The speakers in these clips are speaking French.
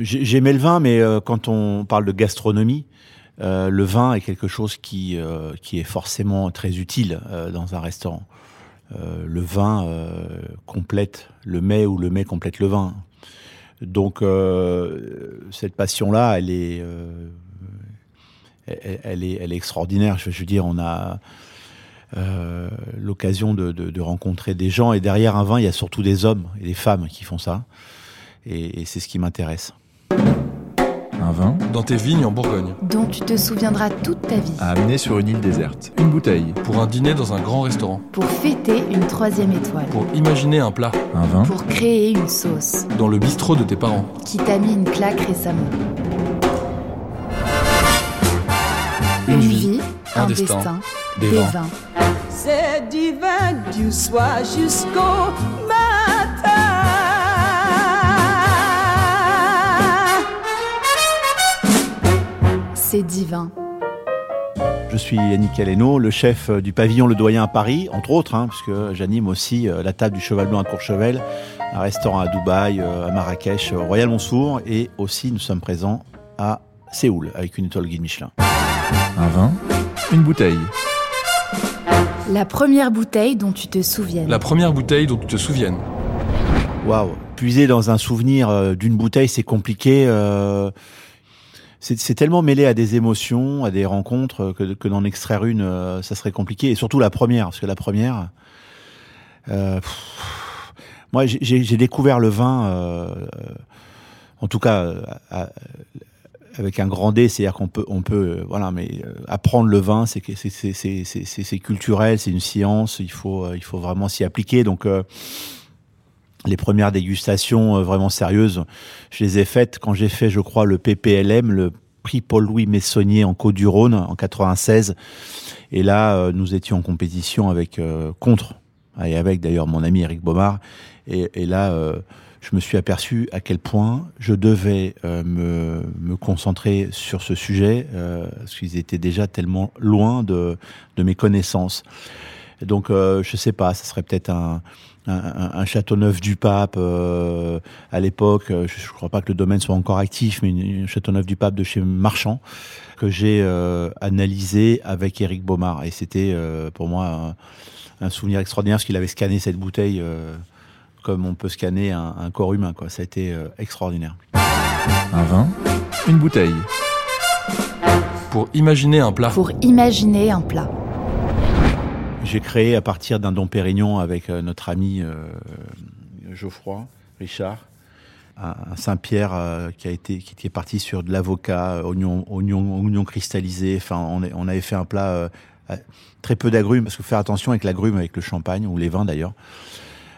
J'aimais le vin, mais euh, quand on parle de gastronomie, euh, le vin est quelque chose qui, euh, qui est forcément très utile dans un restaurant. le vin complète le mets ou le mets complète le vin. Donc cette passion-là, elle est, elle, est, elle est extraordinaire. Je, veux dire, on a l'occasion de, de, rencontrer des gens et derrière un vin, il y a surtout des hommes et des femmes qui font ça. Et, et c'est ce qui m'intéresse. Un vin Dans tes vignes en Bourgogne. Dont tu te souviendras toute ta vie. À amener sur une île déserte. Une bouteille. Pour un dîner dans un grand restaurant. Pour fêter une troisième étoile. Pour imaginer un plat. Un vin. Pour créer une sauce. Dans le bistrot de tes parents. Qui t'a mis une claque récemment. Une, vie, un, destin, des, vins. C'est divin du soir jusqu'au c'est divin. Je suis Yannick Aleno, le chef du pavillon Le Doyen à Paris, entre autres, hein, puisque j'anime aussi euh, la table du Cheval Blanc à Courchevel, un restaurant à Dubaï, euh, à Marrakech, au Royal Monsour, et aussi nous sommes présents à Séoul avec une étoile guide Michelin. Un vin, une bouteille. La première bouteille dont tu te souviens. La première bouteille dont tu te souviennes. Waouh, puiser dans un souvenir euh, d'une bouteille, c'est compliqué c'est tellement mêlé à des émotions, à des rencontres, que, que d'en extraire une, euh, ça serait compliqué. Et surtout la première, parce que la première, euh, moi j'ai découvert le vin, euh, en tout cas avec un grand D, c'est-à-dire qu'on peut, on peut, voilà, mais apprendre le vin, c'est c'est culturel, c'est une science, il faut, il faut vraiment s'y appliquer. Donc les premières dégustations euh, vraiment sérieuses, je les ai faites quand j'ai fait, je crois, le PPLM, le prix Paul-Louis Messonnier en Côte-du-Rhône en 96. Et là, euh, nous étions en compétition avec euh, contre et avec d'ailleurs mon ami Eric Baumard. Et, là, je me suis aperçu à quel point je devais me, concentrer sur ce sujet, parce qu'ils étaient déjà tellement loin de, de mes connaissances. donc, je sais pas, ça serait peut-être un, un, château neuf du pape euh, à l'époque. Euh, je ne crois pas que le domaine soit encore actif, mais un château neuf du pape de chez Marchand que j'ai euh, analysé avec Éric Baumard. Et c'était pour moi un, souvenir extraordinaire parce qu'il avait scanné cette bouteille comme on peut scanner un, un, corps humain. Quoi. Ça a été extraordinaire. Un vin, une bouteille. Pour imaginer un plat. Pour imaginer un plat. J'ai créé à partir d'un don Pérignon avec euh, notre ami euh, Geoffroy Richard un Saint-Pierre euh, qui a été qui était parti sur de l'avocat, oignon, oignon, oignon cristallisé. Enfin, on, on avait fait un plat très peu d'agrumes parce que faire attention avec l'agrume, avec le champagne ou les vins d'ailleurs.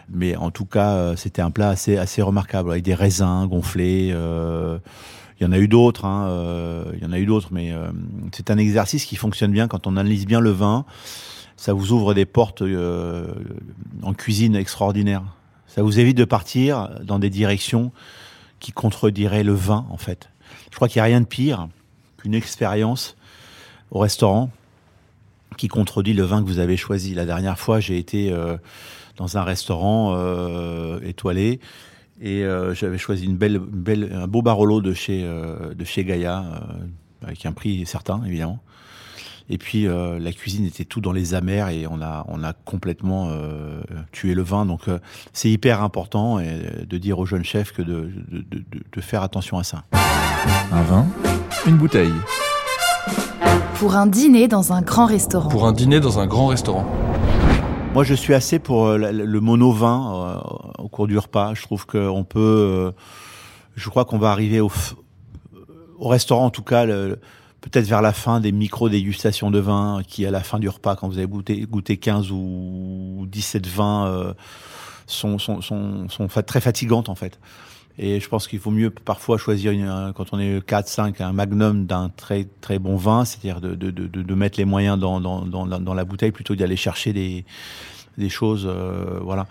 Mais en tout cas, c'était un plat assez assez remarquable avec des raisins gonflés. il y en a eu d'autres, hein, il y en a eu d'autres, mais c'est un exercice qui fonctionne bien quand on analyse bien le vin ça vous ouvre des portes euh, en cuisine extraordinaires. Ça vous évite de partir dans des directions qui contrediraient le vin, en fait. Je crois qu'il n'y a rien de pire qu'une expérience au restaurant qui contredit le vin que vous avez choisi. La dernière fois, j'ai été euh, dans un restaurant euh, étoilé et j'avais choisi une belle, un beau Barolo de chez, de chez Gaïa, avec un prix certain, évidemment. Et puis euh, la cuisine était tout dans les amers et on a, on a complètement euh, tué le vin. Donc euh, c'est hyper important de dire aux jeunes chefs que de, de, de, de, faire attention à ça. Un vin, une bouteille. Pour un dîner dans un grand restaurant. Pour un dîner dans un grand restaurant. Moi, je suis assez pour le mono-vin au cours du repas. Je trouve qu'on peut. je crois qu'on va arriver au, au restaurant, en tout cas. Le, peut-être vers la fin des micro-dégustations de vin, qui à la fin du repas, quand vous avez goûté, goûté 15 ou 17 vins, euh, sont, sont, sont, sont très fatigantes en fait. Et je pense qu'il faut mieux parfois choisir, une, quand on est 4, 5, un magnum d'un très très bon vin, c'est-à-dire de, de, de, de, mettre les moyens dans, dans, dans, dans la bouteille plutôt d'aller chercher des, des choses. Euh, voilà.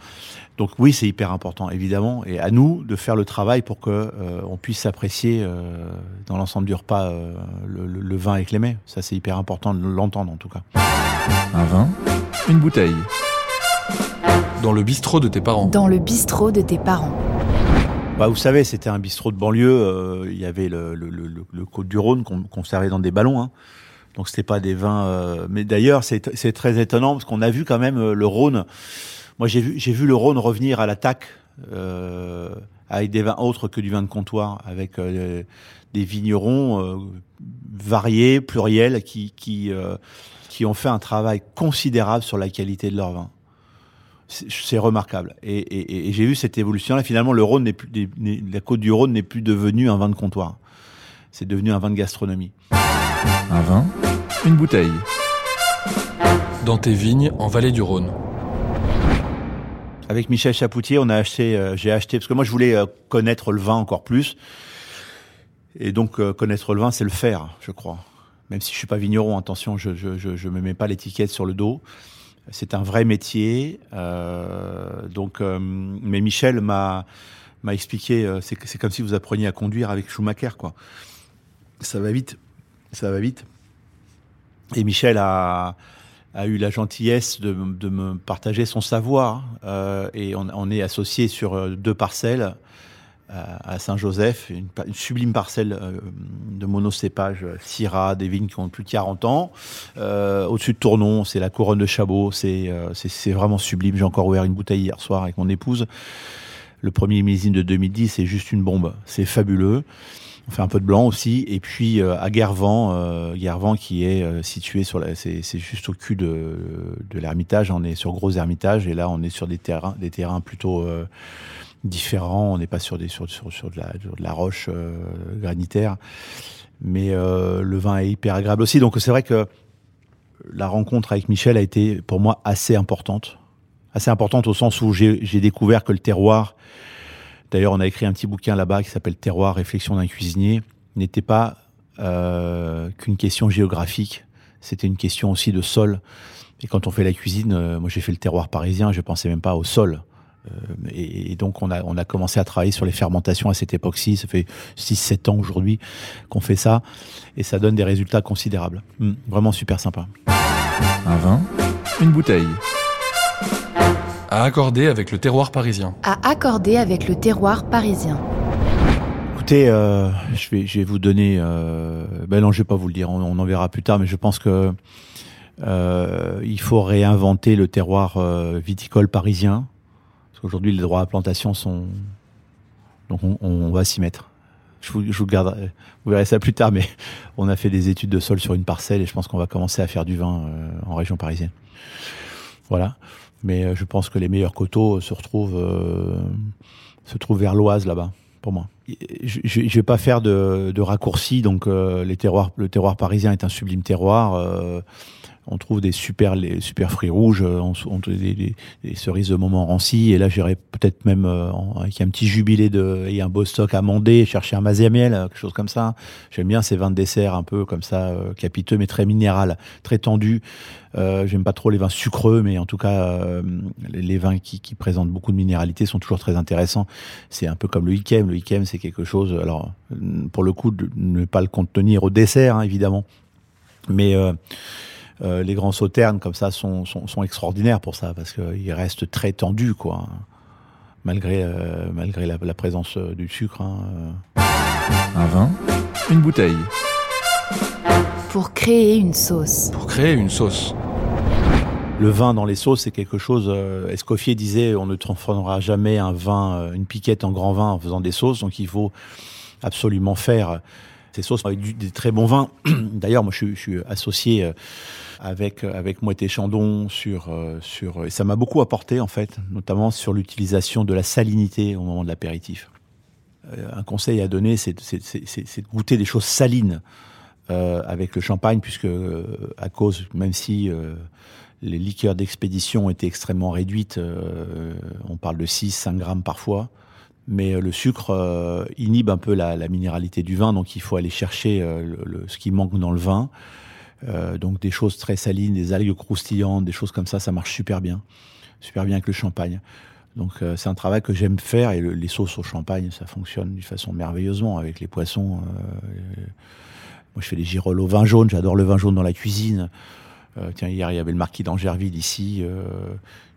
Donc oui, c'est hyper important, évidemment. Et à nous de faire le travail pour que euh, on puisse apprécier euh, dans l'ensemble du repas euh, le, le, le, vin avec les mets. Ça, c'est hyper important de l'entendre en tout cas. Un vin, une bouteille. Dans le bistrot de tes parents. Dans le bistrot de tes parents. Bah, vous savez, c'était un bistrot de banlieue. Euh, il y avait le, le, le, le Côte du Rhône qu'on servait dans des ballons. Hein. Donc c'était pas des vins. Euh... Mais d'ailleurs, c'est très étonnant parce qu'on a vu quand même euh, le Rhône. Moi, j'ai vu, le Rhône revenir à l'attaque euh, avec des vins autres que du vin de comptoir, avec euh, des vignerons variés, pluriels, qui ont fait un travail considérable sur la qualité de leur vin c'est remarquable. Et, j'ai vu cette évolution-là. Finalement, le Rhône la côte du Rhône n'est plus devenue un vin de comptoir. C'est devenu un vin de gastronomie. Un vin, une bouteille. Dans tes vignes, en vallée du Rhône. Avec Michel Chapoutier, on a acheté, euh, j'ai acheté parce que moi je voulais euh, connaître le vin encore plus. Et donc euh, connaître le vin, c'est le faire, je crois. Même si je suis pas vigneron, attention, je je je, je me mets pas l'étiquette sur le dos. C'est un vrai métier. Euh, donc, euh, mais Michel m'a m'a expliqué, euh, c'est c'est comme si vous appreniez à conduire avec Schumacher, quoi. Ça va vite, ça va vite. Et Michel a eu la gentillesse de, me partager son savoir euh, et on, est associé sur deux parcelles à Saint-Joseph, une, sublime parcelle euh, de monocépage Syrah, des vignes qui ont plus de 40 ans. Euh, Au-dessus de Tournon, c'est la couronne de Chabot, c'est euh, vraiment sublime. J'ai encore ouvert une bouteille hier soir avec mon épouse. Le premier millésime de 2010, c'est juste une bombe. C'est fabuleux. On fait un peu de blanc aussi. Et puis euh, à Guervent, euh, Guervent qui est euh, situé sur la, c'est juste au cul de, de l'Ermitage. On est sur Gros Ermitage et là on est sur des terrains, des terrains plutôt euh, différents. On n'est pas sur des sur, sur, sur, de, la, sur de la roche granitaire, mais le vin est hyper agréable aussi. Donc c'est vrai que la rencontre avec Michel a été pour moi assez importante, assez importante au sens où j'ai découvert que le terroir, d'ailleurs on a écrit un petit bouquin là-bas qui s'appelle Terroir, réflexion d'un cuisinier, n'était pas euh, qu'une question géographique, c'était une question aussi de sol. Et quand on fait la cuisine, euh, moi j'ai fait le terroir parisien, je pensais même pas au sol. Euh, et, donc on a, on a commencé à travailler sur les fermentations à cette époque-ci. Ça fait 6-7 ans aujourd'hui qu'on fait ça. Et ça donne des résultats considérables. Mmh, vraiment super sympa. Un vin, une bouteille. À accorder avec le terroir parisien. À accorder avec le terroir parisien. Écoutez, euh, je, vais, je vais vous donner... Euh, ben non, je vais pas vous le dire, on, on en verra plus tard, mais je pense que euh, il faut réinventer le terroir euh, viticole parisien. Parce qu'aujourd'hui, les droits à plantation sont... Donc on, on va s'y mettre. Je vous, je vous garderai, vous verrez ça plus tard, mais on a fait des études de sol sur une parcelle et je pense qu'on va commencer à faire du vin euh, en région parisienne. Voilà. Mais euh, je pense que les meilleurs coteaux se retrouvent, euh, se trouvent vers l'Oise là-bas, pour moi. Je, je vais pas faire de, de raccourcis, donc euh, les terroirs, le terroir parisien est un sublime terroir. Euh, on trouve des super, les super fruits rouges, on, on des, cerises de Montmorency, et là j'irai peut-être même euh, avec un petit jubilé de, et un beau stock amandé, chercher un mazémiel, quelque chose comme ça. J'aime bien ces vins de dessert un peu comme ça, euh, capiteux, mais très minéral, très tendu. Euh, J'aime pas trop les vins sucreux, mais en tout cas, euh, les, vins qui, présentent beaucoup de minéralité sont toujours très intéressants. C'est un peu comme le Ikem. Le Ikem, c'est quelque chose, alors pour le coup, de ne pas le contenir au dessert, hein, évidemment, mais euh, euh, les grands sauternes comme ça sont, sont, sont extraordinaires pour ça parce qu'ils restent très tendus quoi. Malgré euh, malgré la, la, présence euh, du sucre hein. un vin une bouteille. Pour créer une sauce. Pour créer une sauce. Le vin dans les sauces c'est quelque chose euh, Escoffier disait on ne transformera jamais un vin euh, une piquette en grand vin en faisant des sauces donc il faut absolument faire ces sauces avec des très bons vins. D'ailleurs, moi, je, suis associé euh, avec avec Moët Chandon sur euh, sur et ça m'a beaucoup apporté en fait, notamment sur l'utilisation de la salinité au moment de l'apéritif. Euh, un conseil à donner, c'est de goûter des choses salines euh, avec le champagne, puisque euh, à cause, même si euh, les liqueurs d'expédition étaient extrêmement réduites, on parle de 6-5 grammes parfois, mais euh, le sucre euh, inhibe un peu la, minéralité du vin, donc il faut aller chercher euh, ce qui manque dans le vin. Donc des choses très salines, des algues croustillantes, des choses comme ça, ça marche super bien, super bien avec le champagne. Donc c'est un travail que j'aime faire et le- les sauces au champagne, ça fonctionne d'une façon merveilleusement avec les poissons. moi je fais des girolles au vin jaune, j'adore le vin jaune dans la cuisine. Tiens hier il y avait le marquis d'Angerville ici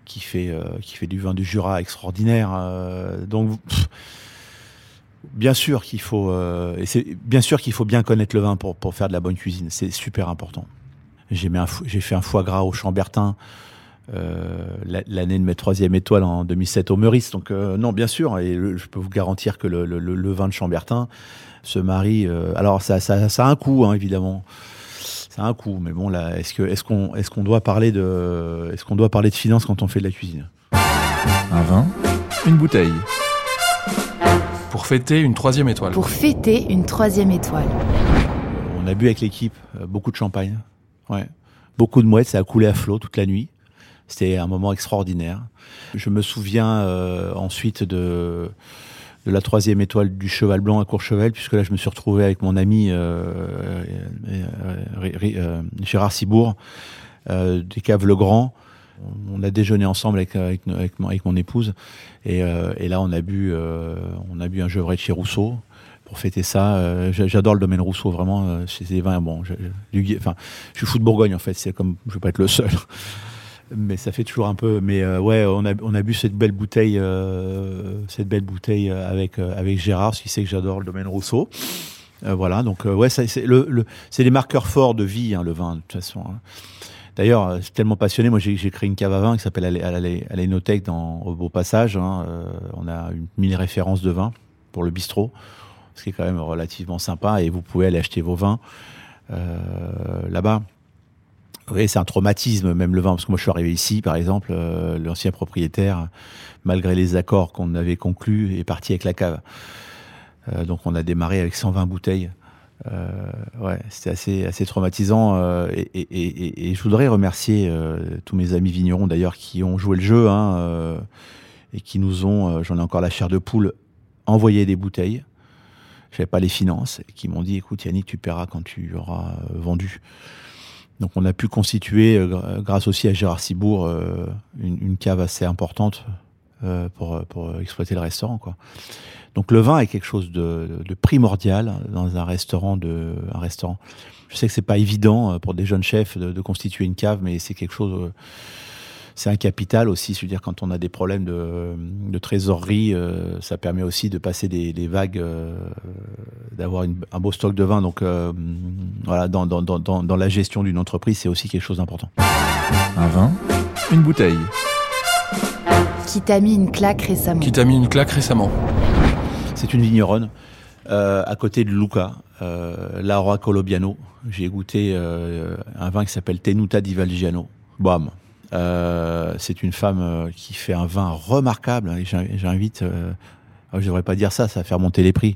qui fait euh, qui fait du vin du Jura extraordinaire. euh, donc bien sûr qu'il faut euh, et c'est bien sûr qu'il faut bien connaître le vin pour pour faire de la bonne cuisine. C'est super important. J'ai fait un foie gras au Chambertin la- l'année de mes troisième étoiles en 2007 au Meurice. Donc non, bien sûr, et je peux vous garantir que le, le- vin de Chambertin se marie. alors ça, ça, ça a un coût, hein, évidemment. Ça a un coût, mais bon là, est-ce que est-ce qu'on est-ce qu'on doit parler de est-ce qu'on doit parler de finance quand on fait de la cuisine? Un vin, une bouteille. Pour fêter une troisième étoile. Pour fêter une troisième étoile. On a bu avec l'équipe euh, beaucoup de champagne, ouais, beaucoup de mouettes, ça a coulé à flot toute la nuit. C'était un moment extraordinaire. Je me souviens euh, ensuite de de la troisième étoile du Cheval Blanc à Courchevel, puisque là je me suis retrouvé avec mon ami euh, euh, euh, euh, Gérard Cibourg euh, des caves Le Grand. On a déjeuné ensemble avec, avec, avec, mon, avec mon épouse et, euh, et là on a bu euh, on a bu un Gevrey de chez Rousseau pour fêter ça. Euh, j'a- J'adore le domaine Rousseau vraiment. euh, C'est des vins bon. je- je- Enfin, je suis fou de Bourgogne en fait. C'est comme je vais pas être le seul. Mais ça fait toujours un peu. Mais euh, ouais, on a, bu cette belle bouteille, euh, cette belle bouteille euh, avec avec Gérard, parce qu'il sait que j'adore le domaine Rousseau. Voilà, donc ouais, c'est le, c'est des marqueurs forts de vie, hein, le vin de toute façon. hein. D'ailleurs, suis tellement passionné. Moi, j'ai créé une cave à vin qui s'appelle Alé- Alé- Alénothèque dans au Beau Passage. hein. On a une mille références de vin pour le bistrot, ce qui est quand même relativement sympa. Et vous pouvez aller acheter vos vins là-bas. Oui, c'est un traumatisme, même le vin, parce que moi je suis arrivé ici, par exemple, euh, l'ancien propriétaire, malgré les accords qu'on avait conclus, est parti avec la cave. Euh, donc on a démarré avec 120 bouteilles. Euh, ouais, c'était assez, traumatisant. et, je voudrais remercier tous mes amis vignerons d'ailleurs qui ont joué le jeu hein, et qui nous ont, j'en ai encore la chair de poule, envoyé des bouteilles. J'avais pas les finances et qui m'ont dit écoute Yannick, tu paieras quand tu auras vendu. Donc on a pu constituer, euh, grâce aussi à Gérard Cibourg, euh, une, cave assez importante euh, pour, pour exploiter le restaurant. Quoi. Donc le vin est quelque chose de, primordial dans un restaurant. De, un restaurant. Je sais que c'est pas évident pour des jeunes chefs de constituer une cave, mais c'est quelque chose. C'est un capital aussi. Je veux dire, quand on a des problèmes de, de trésorerie, euh, ça permet aussi de passer des, des vagues, euh, d'avoir un beau stock de vin. Donc euh, voilà, dans, dans, dans, dans, dans la gestion d'une entreprise, c'est aussi quelque chose d'important. Un vin, une bouteille. Qui t'a mis une claque récemment? Qui t'a mis une claque récemment? C'est une vigneronne euh, à côté de Luca, euh, Laura Colobiano. J'ai goûté euh, un vin qui s'appelle Tenuta di Valgiano. Bam. Euh, c'est une femme euh, qui fait un vin remarquable. hein, et J'invite. Euh, ah, je devrais pas dire ça, ça va faire monter les prix.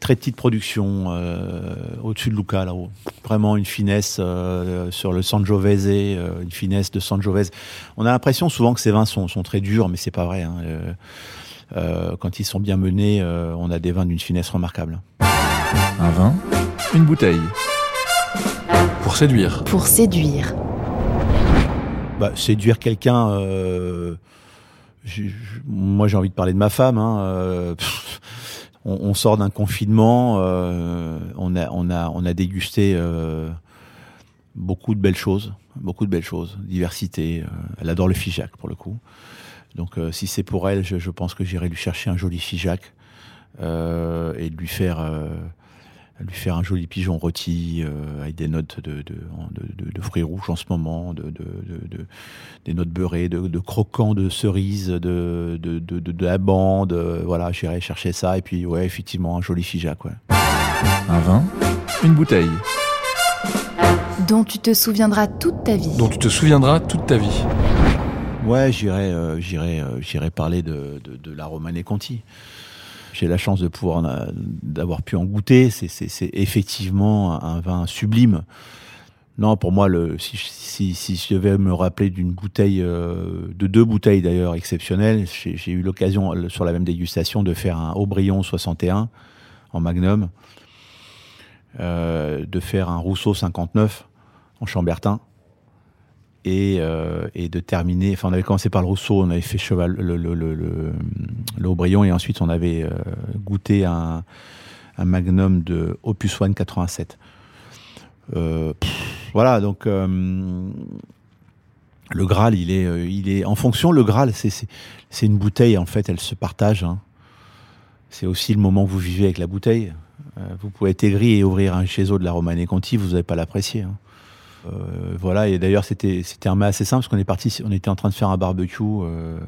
Très petite production euh, au-dessus de Luca là-haut. Vraiment une finesse euh, sur le Sangiovese, euh, une finesse de Sangiovese. On a l'impression souvent que ces vins sont, sont très durs, mais c'est pas vrai. hein. Euh, euh, quand ils sont bien menés, euh, on a des vins d'une finesse remarquable. Un vin, une bouteille. Pour séduire. Pour séduire. Bah, séduire quelqu'un, euh, moi j'ai envie de parler de ma femme. hein, euh, on, on sort d'un confinement, euh, on a on a on a dégusté euh, beaucoup de belles choses, beaucoup de belles choses, diversité. euh, elle adore le figeac pour le coup. Donc euh, si c'est pour elle, je, je pense que j'irai lui chercher un joli figeac et lui faire lui faire un joli pigeon rôti euh, avec des notes de, de, de, de- de fruits rouges en ce moment, de, de, de- de- des notes beurrées, de, de croquants de cerises, de, de, de, de, de la bande. euh, voilà, j'irai chercher ça. Et puis, ouais, effectivement, un joli figeac. Ouais. Un vin, une bouteille. Dont tu te souviendras toute ta vie. Dont tu te souviendras toute ta vie. Ouais, j'irai, euh, j'irai, euh, j'irai parler de, de, de la Romanée Conti. J'ai la chance de pouvoir d'avoir pu en goûter. C'est, effectivement un vin sublime. Non, pour moi, si, je devais me rappeler d'une bouteille, euh, de deux bouteilles d'ailleurs exceptionnelles, j'ai eu l'occasion sur la même dégustation de faire un Aubryon 61 en Magnum, euh, de faire un Rousseau 59 en Chambertin et, euh, et de terminer. Enfin, on avait commencé par le Rousseau, on avait fait cheval le, le, Aubryon et ensuite on avait euh, goûté un, Magnum de Opus One 87. Euh, voilà, donc le Graal, il est, il est en fonction. Le Graal, c'est une bouteille en fait, elle se partage. hein. C'est aussi le moment que vous vivez avec la bouteille. Vous pouvez être aigri et ouvrir un chézo de la Romanée Conti, vous n'allez pas l'apprécier. hein. Euh, voilà, et d'ailleurs c'était un mets assez simple parce qu'on est parti, on était en train de faire un barbecue euh,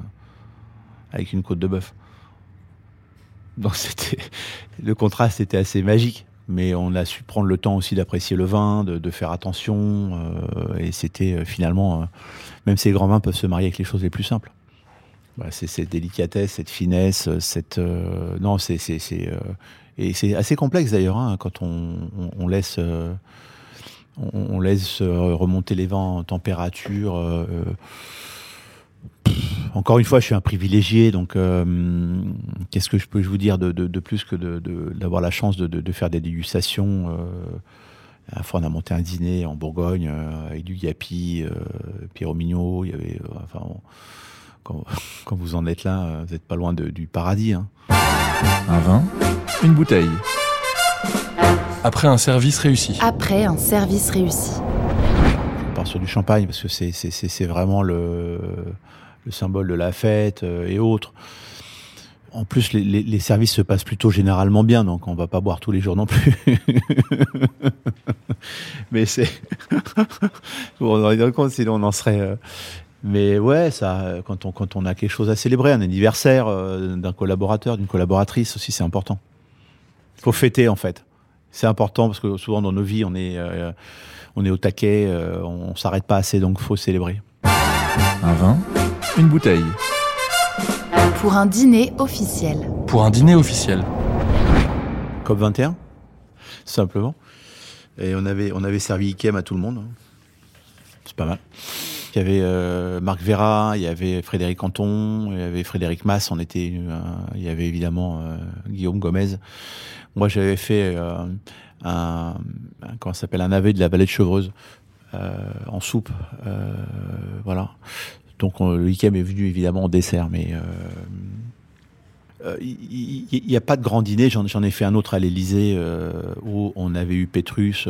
avec une côte de bœuf. Donc c'était le contraste était assez magique, mais on a su prendre le temps aussi d'apprécier le vin, de, faire attention, euh, et c'était finalement, même ces grands vins peuvent se marier avec les choses les plus simples. C'est cette délicatesse, cette finesse, cette non, c'est c'est et c'est assez complexe d'ailleurs hein, quand on, laisse on, laisse euh, remonter les vents en température. euh, euh, encore une fois, je suis un privilégié, donc qu'est-ce que je peux vous dire de, plus que d'avoir la chance de, faire des dégustations euh, à fois, on a monté un dîner en Bourgogne avec du Yapi, euh. Il y quand, vous en êtes là, vous n'êtes pas loin du paradis. hein. Un vin, une bouteille. Après un service réussi. Après un service réussi. On part sur du champagne parce que c'est c'est- c'est- c'est vraiment le, le symbole de la fête euh, et autres. En plus, les, les- les services se passent plutôt généralement bien, donc on va pas boire tous les jours non plus. Mais c'est. Vous vous rendez compte, sinon on en serait. euh, Mais ouais, ça, quand on, quand on a quelque chose à célébrer, un anniversaire euh, d'un collaborateur, d'une collaboratrice aussi, c'est important. Il faut fêter en fait. C'est important parce que souvent dans nos vies, on est, euh, on est au taquet, euh, on s'arrête pas assez, donc faut célébrer. Un vin, une bouteille. Pour un dîner officiel. Pour un dîner officiel. COP 21, simplement. Et on avait, on avait servi Ikem à tout le monde. hein. C'est pas mal. Il y avait euh, Marc Vera, il y avait Frédéric Canton, il y avait Frédéric Mass, on était, euh, il y avait évidemment euh, Guillaume Gomez. Moi, j'avais fait un, un- comment s'appelle, un navet de la vallée de Chevreuse en soupe, voilà. Donc on- le Ikem est venu évidemment en dessert, mais il n'y a pas de grand dîner. J'en ai fait un autre à l'Élysée euh, où on avait eu Pétrus.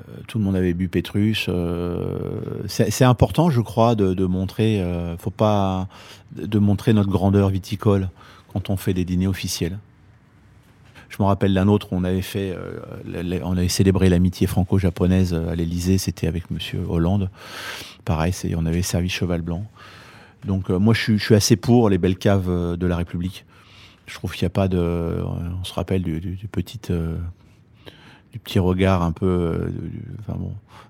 Euh, tout le monde avait bu Pétrus. euh, c'est important, je crois, de, montrer. euh, faut pas de montrer notre grandeur viticole quand on fait des dîners officiels. Je me rappelle d'un autre on avait fait, on avait célébré l'amitié franco-japonaise à l'Élysée. C'était avec Monsieur Hollande. Pareil, on avait servi cheval blanc. Donc moi, je suis, assez pour les belles caves de la République. Je trouve qu'il n'y a pas de... On se rappelle du, du, du petit, euh, du petit regard un peu euh,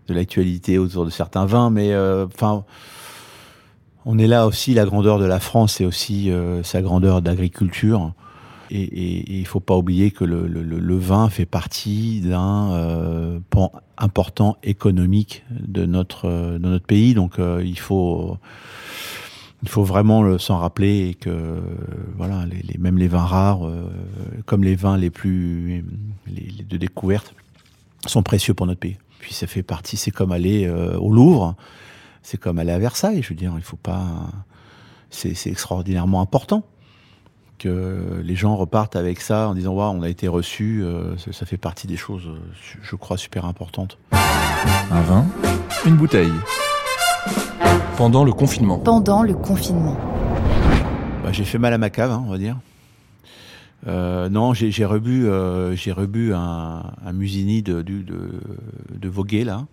de l'actualité autour de certains vins, mais euh, enfin, on est là aussi, la grandeur de la France et aussi euh, sa grandeur d'agriculture. Et il ne faut pas oublier que le, vin fait partie d'un pan important économique de notre, de notre pays. Donc il faut il faut vraiment s'en rappeler que voilà, même les vins rares, euh, comme les vins les plus de découverte, sont précieux pour notre pays. Puis ça fait partie, c'est comme aller euh, au Louvre, c'est comme aller à Versailles. Je veux dire, il faut pas, c'est extraordinairement important que les gens repartent avec ça en disant waouh, on a été reçu. euh, ça, ça fait partie des choses, je crois, super importantes. Un vin, une bouteille. Pendant le confinement. Pendant le confinement. Bah, j'ai fait mal à ma cave, hein, on va dire. Euh, non, j'ai j'ai rebu, euh, j'ai rebu un, un Musini de, de, de Voguet, là,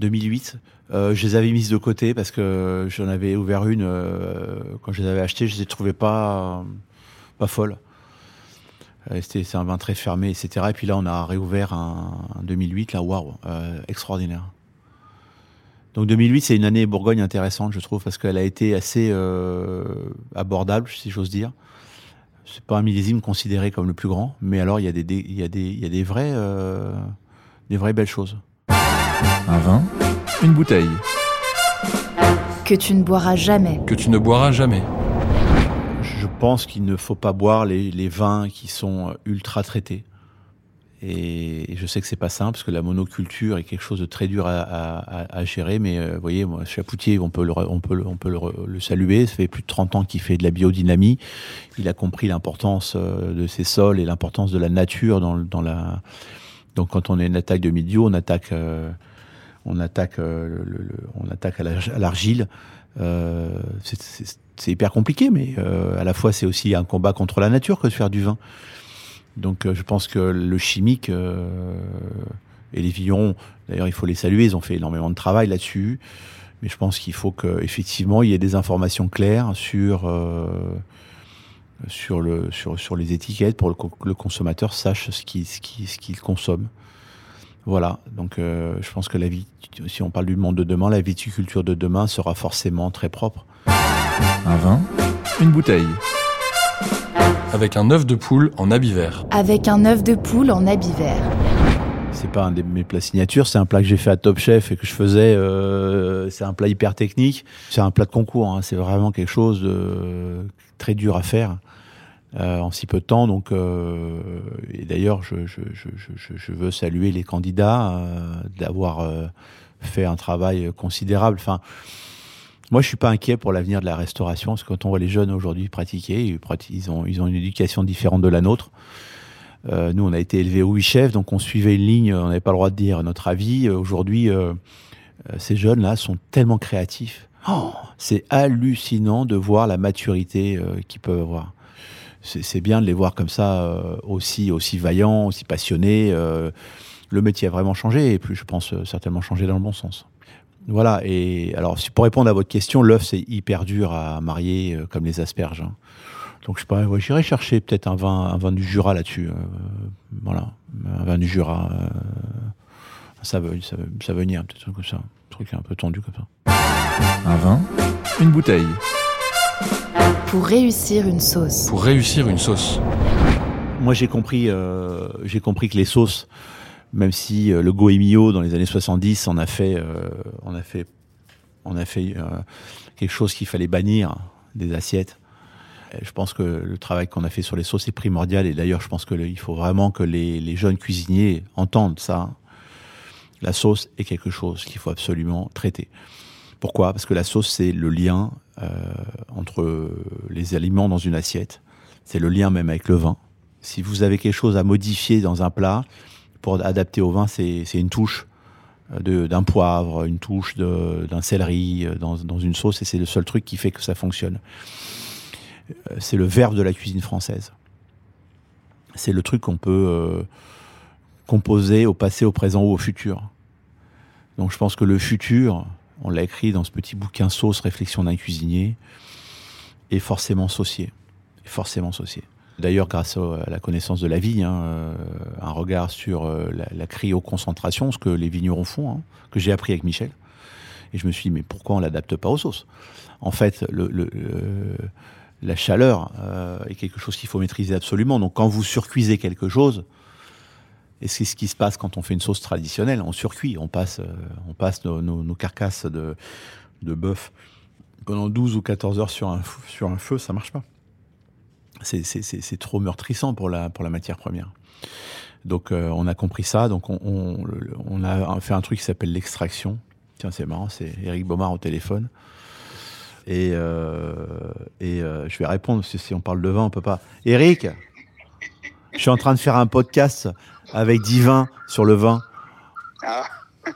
2008. Euh, je les avais mises de côté parce que j'en avais ouvert une euh, quand je les avais achetées, je les trouvais pas, pas folles. C'était c'est un vin très fermé, etc. Et puis là, on a réouvert un, un 2008, là, waouh, extraordinaire. Donc 2008, c'est une année Bourgogne intéressante, je trouve, parce qu'elle a été assez euh, abordable, si j'ose dire. C'est pas un millésime considéré comme le plus grand, mais alors il y a des, des- il y a des, il y a des vrais, euh, des vraies belles choses. Un vin, une bouteille. Que tu ne boiras jamais. Que tu ne boiras jamais. Je pense qu'il ne faut pas boire les, les vins qui sont ultra traités. Et je sais que c'est pas simple parce que la monoculture est quelque chose de très dur à, à, à gérer. Mais euh, vous voyez, moi, Chapoutier, on peut, le, on peut, on peut le, saluer. Ça fait plus de 30 ans qu'il fait de la biodynamie. Il a compris l'importance euh, de ces sols et l'importance de la nature dans, dans la. Donc, quand on a une attaque de milieu, on attaque, euh, on attaque, euh, le, le, on attaque à l'argile. Euh, c'est hyper compliqué, mais à la fois c'est aussi un combat contre la nature que de faire du vin. Donc euh, je pense que le chimique euh, et les vignerons, d'ailleurs il faut les saluer, ils ont fait énormément de travail là-dessus. Mais je pense qu'il faut qu'effectivement il y ait des informations claires sur, euh, sur, le, sur, sur les étiquettes pour que le, consommateur sache ce qu'il consomme. Voilà, donc je pense que la vie, si on parle du monde de demain, la viticulture de demain sera forcément très propre. Un vin, une bouteille. Avec un œuf de poule en habit vert. Avec un œuf de poule en habit vert. C'est pas un de mes plats signatures, c'est un plat que j'ai fait à Top Chef et que je faisais. Euh, c'est un plat hyper technique. C'est un plat de concours. Hein, c'est vraiment quelque chose de très dur à faire euh, en si peu de temps. Donc, euh, et d'ailleurs, je, je, je, je, veux saluer les candidats euh, d'avoir euh, fait un travail considérable. Enfin. Moi, je suis pas inquiet pour l'avenir de la restauration, parce que quand on voit les jeunes aujourd'hui pratiquer, ils ont, ils ont une éducation différente de la nôtre. Euh, nous, on a été élevés au huit chefs, donc on suivait une ligne, on n'avait pas le droit de dire notre avis. Aujourd'hui, euh, ces jeunes-là sont tellement créatifs. Oh, c'est hallucinant de voir la maturité euh, qu'ils peuvent avoir. C'est bien de les voir comme ça, euh, aussi, aussi vaillants, aussi passionnés. Euh, le métier a vraiment changé, et puis je pense euh, certainement changé dans le bon sens. Voilà, et alors pour répondre à votre question, l'œuf c'est hyper dur à marier euh, comme les asperges. Hein. Donc je sais pas, ouais, j'irai chercher peut-être un vin, un vin du Jura là-dessus. Euh, voilà, un vin du Jura, euh, ça veut, ça veut, ça veut venir peut-être comme ça, un truc un peu tendu comme ça. Un vin, une bouteille. Pour réussir une sauce. Pour réussir une sauce. Moi j'ai compris, euh, j'ai compris que les sauces même si euh, le Goemio dans les années 70 on a fait euh, on a fait on a fait euh, quelque chose qu'il fallait bannir des assiettes. Et je pense que le travail qu'on a fait sur les sauces est primordial. Et d'ailleurs je pense que le, il faut vraiment que les, jeunes cuisiniers entendent ça. La sauce est quelque chose qu'il faut absolument traiter. Pourquoi? Parce que la sauce c'est le lien euh, entre les aliments dans une assiette. C'est le lien même avec le vin. Si vous avez quelque chose à modifier dans un plat pour adapter au vin, c'est une touche d'un poivre, une touche d'un céleri dans, dans, une sauce, et c'est le seul truc qui fait que ça fonctionne. C'est le verbe de la cuisine française. C'est le truc qu'on peut euh, composer au passé, au présent ou au futur. Donc je pense que le futur, on l'a écrit dans ce petit bouquin Sauce, réflexion d'un cuisinier, est forcément saucier. Forcément saucier d'ailleurs grâce à la connaissance de la vie, hein, euh, un regard sur euh, la, la cryoconcentration, ce que les vignerons font, hein, que j'ai appris avec Michel. Et je me suis dit, mais pourquoi on l'adapte pas aux sauces? En fait, la chaleur euh, est quelque chose qu'il faut maîtriser absolument. Donc quand vous surcuisez quelque chose, et c'est ce qui se passe quand on fait une sauce traditionnelle, on surcuit, on passe, nos, carcasses de, bœuf pendant 12 ou 14 heures sur un, feu, ça marche pas c'est trop meurtrissant pour la, pour la matière première. Donc euh, on a compris ça, donc on, on, on a fait un truc qui s'appelle l'extraction. Tiens, c'est marrant, c'est Eric Baumard au téléphone. Et, euh, et euh, je vais répondre, si, si on parle de vin, on peut pas. Eric, je suis en train de faire un podcast avec Divin sur le vin. Ah.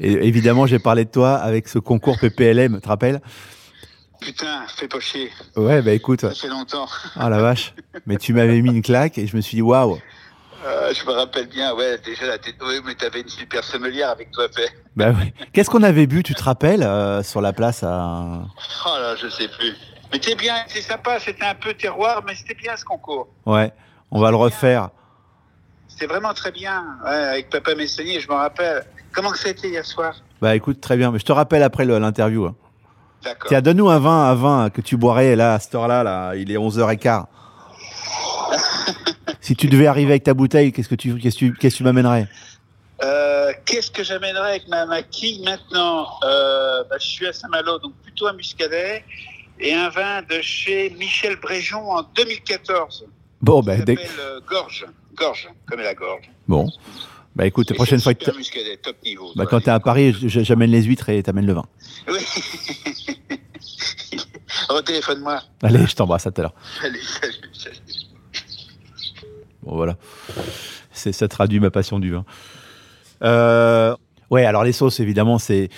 et évidemment, j'ai parlé de toi avec ce concours PPLM, tu te rappelles? Putain, fais pas chier. Ouais, bah écoute. Ça fait longtemps. Ah la vache. Mais tu m'avais mis une claque et je me suis dit waouh. Euh, je me rappelle bien, ouais, déjà, la tête... oui, mais t'avais une super sommelière avec toi, fait. Bah oui. Qu'est-ce qu'on avait bu, tu te rappelles, euh, sur la place à. Oh là, je sais plus. Mais t'es bien, c'est sympa, c'était un peu terroir, mais c'était bien ce concours. Ouais, on va le refaire. C'était vraiment très bien, ouais, avec Papa Messonnier, je me rappelle. Comment que ça a été hier soir? Bah écoute, très bien, mais je te rappelle après l'interview. Hein. Tiens, donne-nous un vin, un vin que tu boirais là, à cette heure-là, là, il est 11h15. si tu devais arriver avec ta bouteille, qu'est-ce que tu, qu'est-ce que tu, qu'est-ce que tu m'amènerais? Qu'est-ce que j'amènerais avec ma, ma quille maintenant? Euh, bah, Je suis à Saint-Malo, donc plutôt à Muscadet. Et un vin de chez Michel Bréjon en 2014. Bon, qui bah, dès- euh, Gorge. Gorge, comme la gorge. bon. Bah écoute, la prochaine fois que Muscadet, top niveau. bah, toi, quand t'es à Paris, j'amène les huîtres et t'amènes le vin. Oui. Retéléphone-moi. Allez, je t'embrasse à tout à l'heure. Salut, salut, salut. Bon, voilà. C'est, ça traduit ma passion du vin. Euh, ouais, alors les sauces, évidemment, c'est,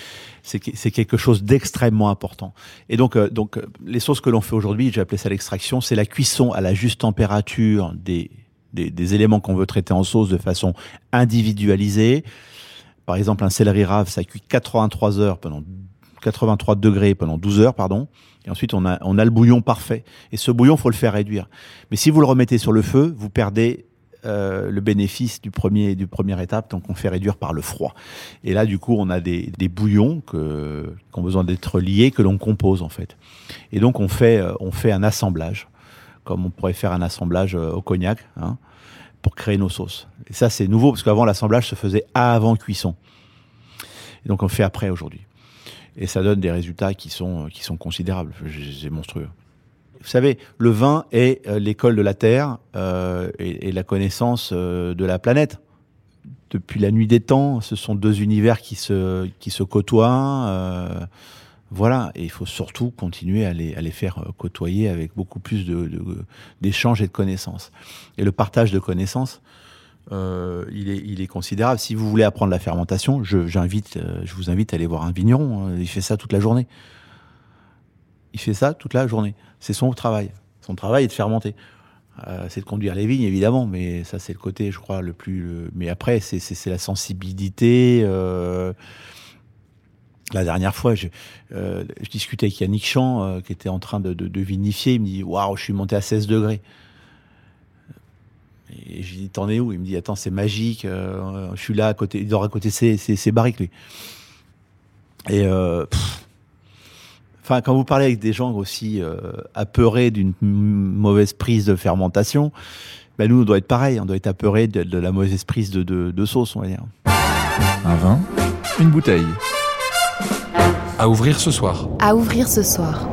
c'est quelque chose d'extrêmement important. Et donc, euh, donc, euh, les sauces que l'on fait aujourd'hui, j'ai appelé ça l'extraction, c'est la cuisson à la juste température des, des, des éléments qu'on veut traiter en sauce de façon individualisée. Par exemple, un céleri rave, ça cuit 83 heures pendant 83 degrés pendant 12 heures, pardon. Et ensuite, on a, on a le bouillon parfait. Et ce bouillon, faut le faire réduire. Mais si vous le remettez sur le feu, vous perdez euh, le bénéfice du premier du première étape, donc on fait réduire par le froid. Et là, du coup, on a des, des bouillons que, qui ont besoin d'être liés, que l'on compose en fait. Et donc, on fait, euh, on fait un assemblage, comme on pourrait faire un assemblage euh, au cognac, hein, pour créer nos sauces. Et ça, c'est nouveau, parce qu'avant, l'assemblage se faisait avant cuisson. Et donc, on fait après aujourd'hui. Et ça donne des résultats qui sont, qui sont considérables. C'est monstrueux. Vous savez, le vin est euh, l'école de la Terre euh, et, la connaissance euh, de la planète. Depuis la nuit des temps, ce sont deux univers qui se, qui se côtoient. euh, voilà, et il faut surtout continuer à les, à les faire euh, côtoyer avec beaucoup plus de- de- d'échanges et de connaissances. Et le partage de connaissances, euh, il, est, considérable. Si vous voulez apprendre la fermentation, je, euh, vous invite à aller voir un vigneron. hein. Il fait ça toute la journée. Il fait ça toute la journée. C'est son travail. Son travail est de fermenter. Euh, c'est de conduire les vignes, évidemment, mais ça, c'est le côté, je crois, le plus. Mais après, c'est, la sensibilité. La dernière fois, je, discutais avec Yannick Champ, qui était en train de, de- de vinifier. Il me dit Waouh, je suis monté à 16 degrés. Et je lui dis T'en es où? Il me dit Attends, c'est magique. euh, je suis là à côté. Il dort à côté ses- ses barriques, lui. Et. euh, Enfin, quand vous parlez avec des gens aussi euh, apeurés d'une mauvaise prise de fermentation, ben nous, on doit être pareil. On doit être apeurés de, de la mauvaise prise de, de, de sauce, on va dire. Un vin, une bouteille. À ouvrir ce soir. À ouvrir ce soir.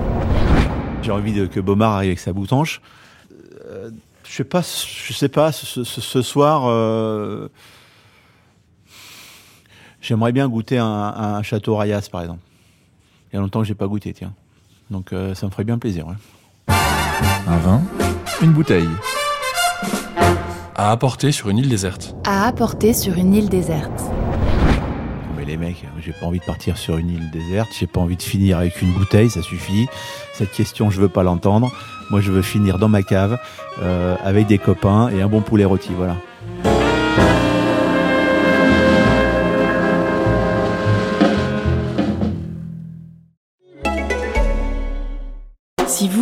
J'ai envie de, que Bomar arrive avec sa boutanche. Euh, je sais pas, je sais pas. Ce, ce- ce soir, euh, j'aimerais bien goûter un, un château Rayas, par exemple. Il y a longtemps que j'ai pas goûté, tiens. Donc euh, ça me ferait bien plaisir. ouais. Un vin, une bouteille. À apporter sur une île déserte. À apporter sur une île déserte. Les mecs, j'ai pas envie de partir sur une île déserte, j'ai pas envie de finir avec une bouteille, ça suffit. Cette question, je veux pas l'entendre. Moi, je veux finir dans ma cave euh, avec des copains et un bon poulet rôti, voilà.